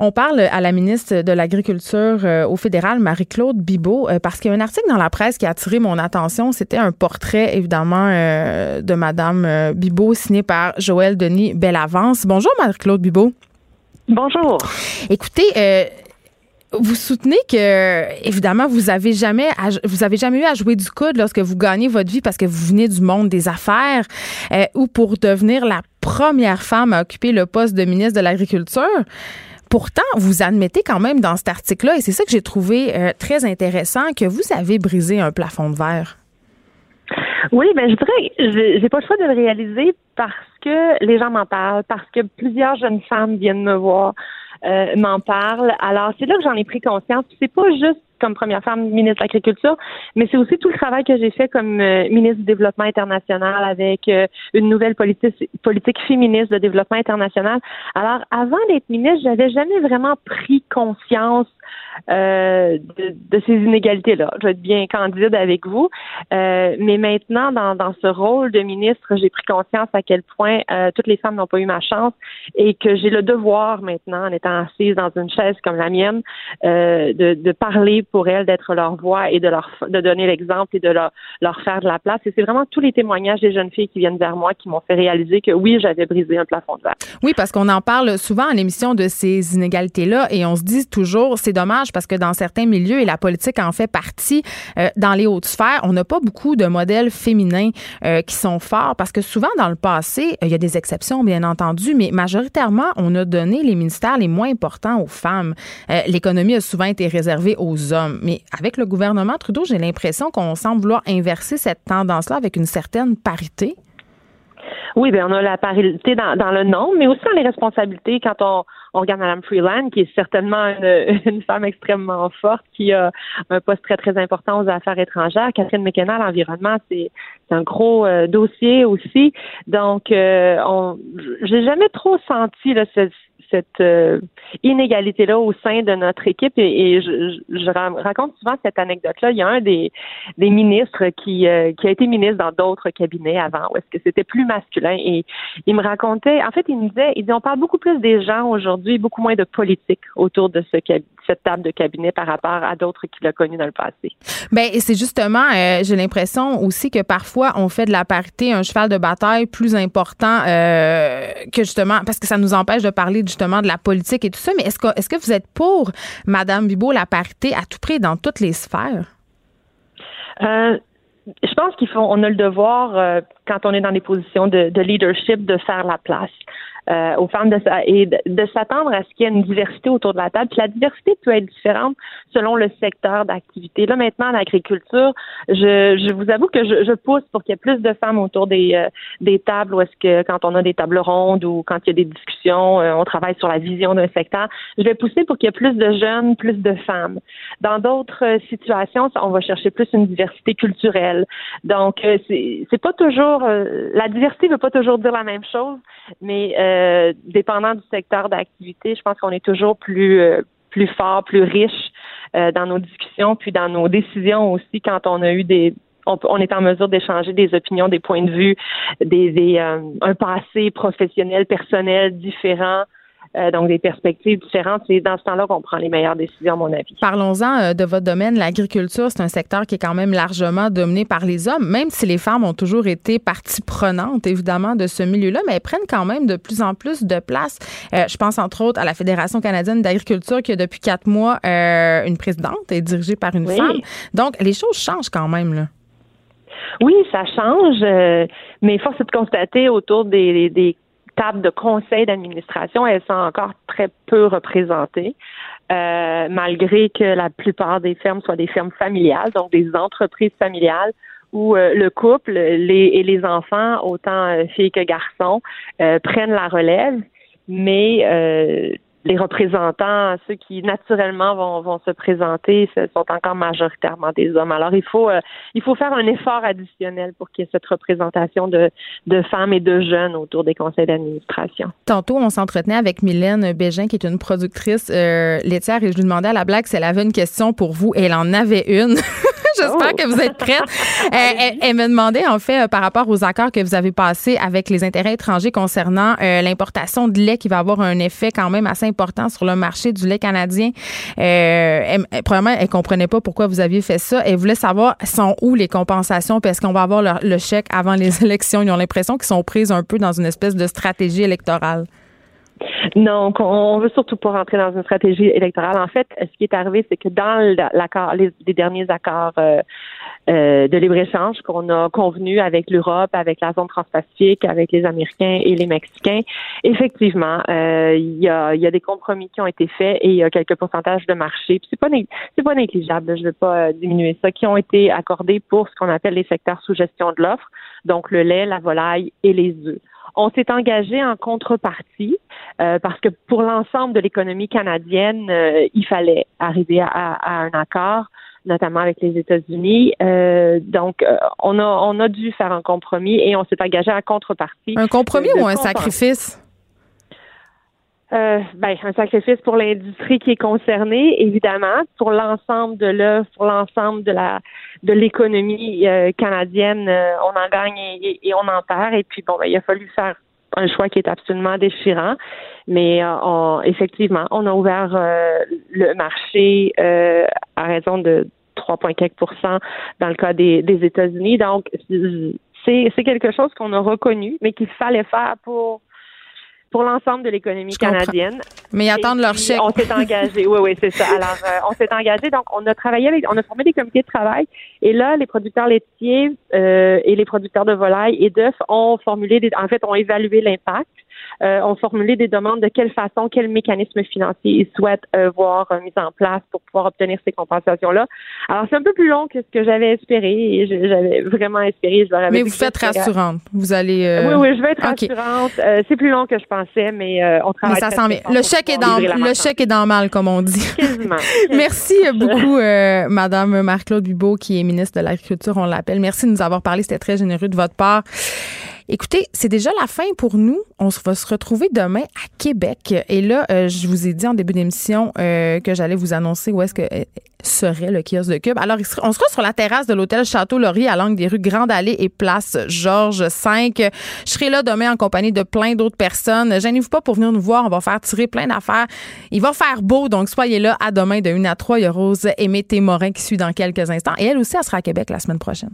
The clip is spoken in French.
On parle à la ministre de l'Agriculture euh, au fédéral, Marie-Claude Bibeau, euh, parce qu'il y a un article dans la presse qui a attiré mon attention. C'était un portrait, évidemment, euh, de Madame Bibeau signé par Joël Denis Bellavance. Bonjour, Marie-Claude Bibeau. Bonjour. Écoutez, vous soutenez que, évidemment, vous avez jamais, vous avez jamais eu à jouer du coude lorsque vous gagnez votre vie parce que vous venez du monde des affaires ou pour devenir la première femme à occuper le poste de ministre de l'Agriculture. Pourtant, vous admettez quand même dans cet article-là, et c'est ça que j'ai trouvé euh, très intéressant, que vous avez brisé un plafond de verre. Oui, ben je dirais, j'ai pas le choix de le réaliser parce que les gens m'en parlent, parce que plusieurs jeunes femmes viennent me voir, euh, m'en parlent. Alors c'est là que j'en ai pris conscience. C'est pas juste comme première femme ministre de l'Agriculture, mais c'est aussi tout le travail que j'ai fait comme euh, ministre du Développement international avec euh, une nouvelle politique, politique féministe de développement international. Alors, avant d'être ministre, j'avais jamais vraiment pris conscience euh, de, ces inégalités-là. Je vais être bien candide avec vous. Euh, mais maintenant, dans, ce rôle de ministre, j'ai pris conscience à quel point euh, toutes les femmes n'ont pas eu ma chance et que j'ai le devoir maintenant, en étant assise dans une chaise comme la mienne, de, parler pour elles, d'être leur voix et de leur de donner l'exemple et de leur, leur faire de la place. Et c'est vraiment tous les témoignages des jeunes filles qui viennent vers moi qui m'ont fait réaliser que oui, j'avais brisé un plafond de verre. Oui, parce qu'on en parle souvent à l'émission de ces inégalités-là et on se dit toujours, c'est dommage parce que dans certains milieux, et la politique en fait partie, euh, dans les hautes sphères, on n'a pas beaucoup de modèles féminins euh, qui sont forts parce que souvent dans le passé, il y a des exceptions bien entendu, mais majoritairement, on a donné les ministères les moins importants aux femmes. Euh, l'économie a souvent été réservée aux hommes. Mais avec le gouvernement Trudeau, j'ai l'impression qu'on semble vouloir inverser cette tendance-là avec une certaine parité. Oui, bien, on a la parité dans, dans le nombre, mais aussi dans les responsabilités quand on, on regarde Mme Freeland, qui est certainement une, femme extrêmement forte, qui a un poste très, très important aux affaires étrangères. Catherine McKenna, l'environnement, c'est un gros euh, dossier aussi. Donc, euh, on, j'ai jamais trop senti là, cette euh, inégalité-là au sein de notre équipe. Et, je, raconte souvent cette anecdote-là. Il y a un des, des ministres qui, euh, qui a été ministre dans d'autres cabinets avant, où est-ce que c'était plus masculin. Et il me racontait, en fait, il me disait, il dit, on parle beaucoup plus des gens aujourd'hui, beaucoup moins de politique autour de ce cette table de cabinet par rapport à d'autres qu'il a connus dans le passé. Ben, c'est justement, euh, j'ai l'impression aussi que parfois on fait de la parité un cheval de bataille plus important que justement, parce que ça nous empêche de parler du justement de la politique et tout ça, mais est-ce que, est-ce que vous êtes pour, Madame Bibot, la parité à tout prix dans toutes les sphères? Euh, je pense qu'il faut, on a le devoir, euh, quand on est dans des positions de leadership, de faire la place. Euh, aux femmes de, et de, s'attendre à ce qu'il y ait une diversité autour de la table. Puis la diversité peut être différente selon le secteur d'activité. Là, maintenant, l'agriculture, je, je vous avoue que je, je pousse pour qu'il y ait plus de femmes autour des, euh, des tables où est-ce que quand on a des tables rondes ou quand il y a des discussions, euh, on travaille sur la vision d'un secteur. Je vais pousser pour qu'il y ait plus de jeunes, plus de femmes. Dans d'autres situations, on va chercher plus une diversité culturelle. Donc, c'est, c'est pas toujours la diversité ne veut pas toujours dire la même chose, mais euh, dépendant du secteur d'activité, je pense qu'on est toujours plus euh, plus fort, plus riche euh, dans nos discussions, puis dans nos décisions aussi quand on a eu des on, est en mesure d'échanger des opinions, des points de vue, des, un passé professionnel, personnel différent. Euh, donc des perspectives différentes. C'est dans ce temps-là qu'on prend les meilleures décisions, à mon avis. Parlons-en euh, de votre domaine. L'agriculture, c'est un secteur qui est quand même largement dominé par les hommes, même si les femmes ont toujours été partie prenante, évidemment, de ce milieu-là, mais elles prennent quand même de plus en plus de place. Euh, je pense entre autres à la Fédération canadienne d'agriculture qui a depuis quatre mois une présidente et dirigée par une femme. Donc, les choses changent quand même, là. Oui, ça change, mais force est de constater autour des, des table de conseil d'administration, elles sont encore très peu représentées. Euh, malgré que la plupart des fermes soient des fermes familiales, donc des entreprises familiales où euh, le couple les, et les enfants, autant euh, filles que garçons, prennent la relève, mais les représentants, ceux qui naturellement vont, se présenter, sont encore majoritairement des hommes. Alors il faut euh, il faut faire un effort additionnel pour qu'il y ait cette représentation de, de femmes et de jeunes autour des conseils d'administration. Tantôt, on s'entretenait avec Mylène Bégin, qui est une productrice euh, laitière, et je lui demandais à la blague si elle avait une question pour vous, et elle en avait une. J'espère que vous êtes prête. elle, me demandait, en fait, par rapport aux accords que vous avez passés avec les intérêts étrangers concernant l'importation de lait qui va avoir un effet quand même assez important sur le marché du lait canadien. elle, probablement, elle comprenait pas pourquoi vous aviez fait ça. Elle voulait savoir sont où les compensations, parce qu'on va avoir le, chèque avant les élections. Ils ont l'impression qu'ils sont prises un peu dans une espèce de stratégie électorale. Non, on veut surtout pas rentrer dans une stratégie électorale. En fait, ce qui est arrivé, c'est que dans l'accord, les, derniers accords euh, euh, de libre-échange qu'on a convenu avec l'Europe, avec la zone transpacifique, avec les Américains et les Mexicains, effectivement, euh, il y, a, y, a, des compromis qui ont été faits et il y a quelques pourcentages de marché. C'est pas c'est pas négligeable, je ne veux pas diminuer ça, qui ont été accordés pour ce qu'on appelle les secteurs sous gestion de l'offre, donc le lait, la volaille et les œufs. On s'est engagé en contrepartie euh, parce que pour l'ensemble de l'économie canadienne, euh, il fallait arriver à, un accord notamment avec les États-Unis. Euh, donc, on a on a dû faire un compromis et on s'est engagé en contrepartie. Un compromis ou un sacrifice? Euh, ben, un sacrifice pour l'industrie qui est concernée, évidemment, pour l'ensemble de l'œuvre, pour l'ensemble de la de l'économie euh, canadienne, euh, on en gagne et, on en perd. Et puis bon, ben, il a fallu faire un choix qui est absolument déchirant, mais on, effectivement, on a ouvert le marché à raison de 3,4% dans le cas des, des États-Unis. Donc, c'est quelque chose qu'on a reconnu, mais qu'il fallait faire pour pour l'ensemble de l'économie canadienne. Mais ils attendent leur chèque. On s'est engagé. oui, oui, c'est ça. Alors, euh, on s'est engagé. Donc, on a travaillé avec, on a formé des comités de travail. Et là, les producteurs laitiers euh, et les producteurs de volailles et d'œufs ont formulé, des, en fait, ont évalué l'impact euh, ont formulé des demandes de quelle façon, quel mécanisme financier ils souhaitent euh, voir euh, mis en place pour pouvoir obtenir ces compensations-là. Alors, c'est un peu plus long que ce que j'avais espéré et j'avais vraiment espéré. Je mais vous faites rassurante. Vous allez. Oui, oui, je vais être rassurante. c'est plus long que je pensais, mais on travaille. Mais ça sent Le chèque est dans le chèque est dans mal, comme on dit. Merci beaucoup, Madame Marc-Claude Bubeau, qui est ministre de l'Agriculture. On l'appelle. Merci de nous avoir parlé. C'était très généreux de votre part. Écoutez, c'est déjà la fin pour nous. On va se retrouver demain à Québec. Et là, euh, je vous ai dit en début d'émission euh, que j'allais vous annoncer où est-ce que euh, serait le kiosque de Cube. Alors, on sera sur la terrasse de l'hôtel Château-Laurier à l'angle des rues Grande Allée et Place Georges V. Je serai là demain en compagnie de plein d'autres personnes. Gênez-vous pas pour venir nous voir. On va faire tirer plein d'affaires. Il va faire beau, donc soyez là à demain de 1 à 3. Il y a Rose Aimée Morin qui suit dans quelques instants. Et elle aussi, elle sera à Québec la semaine prochaine.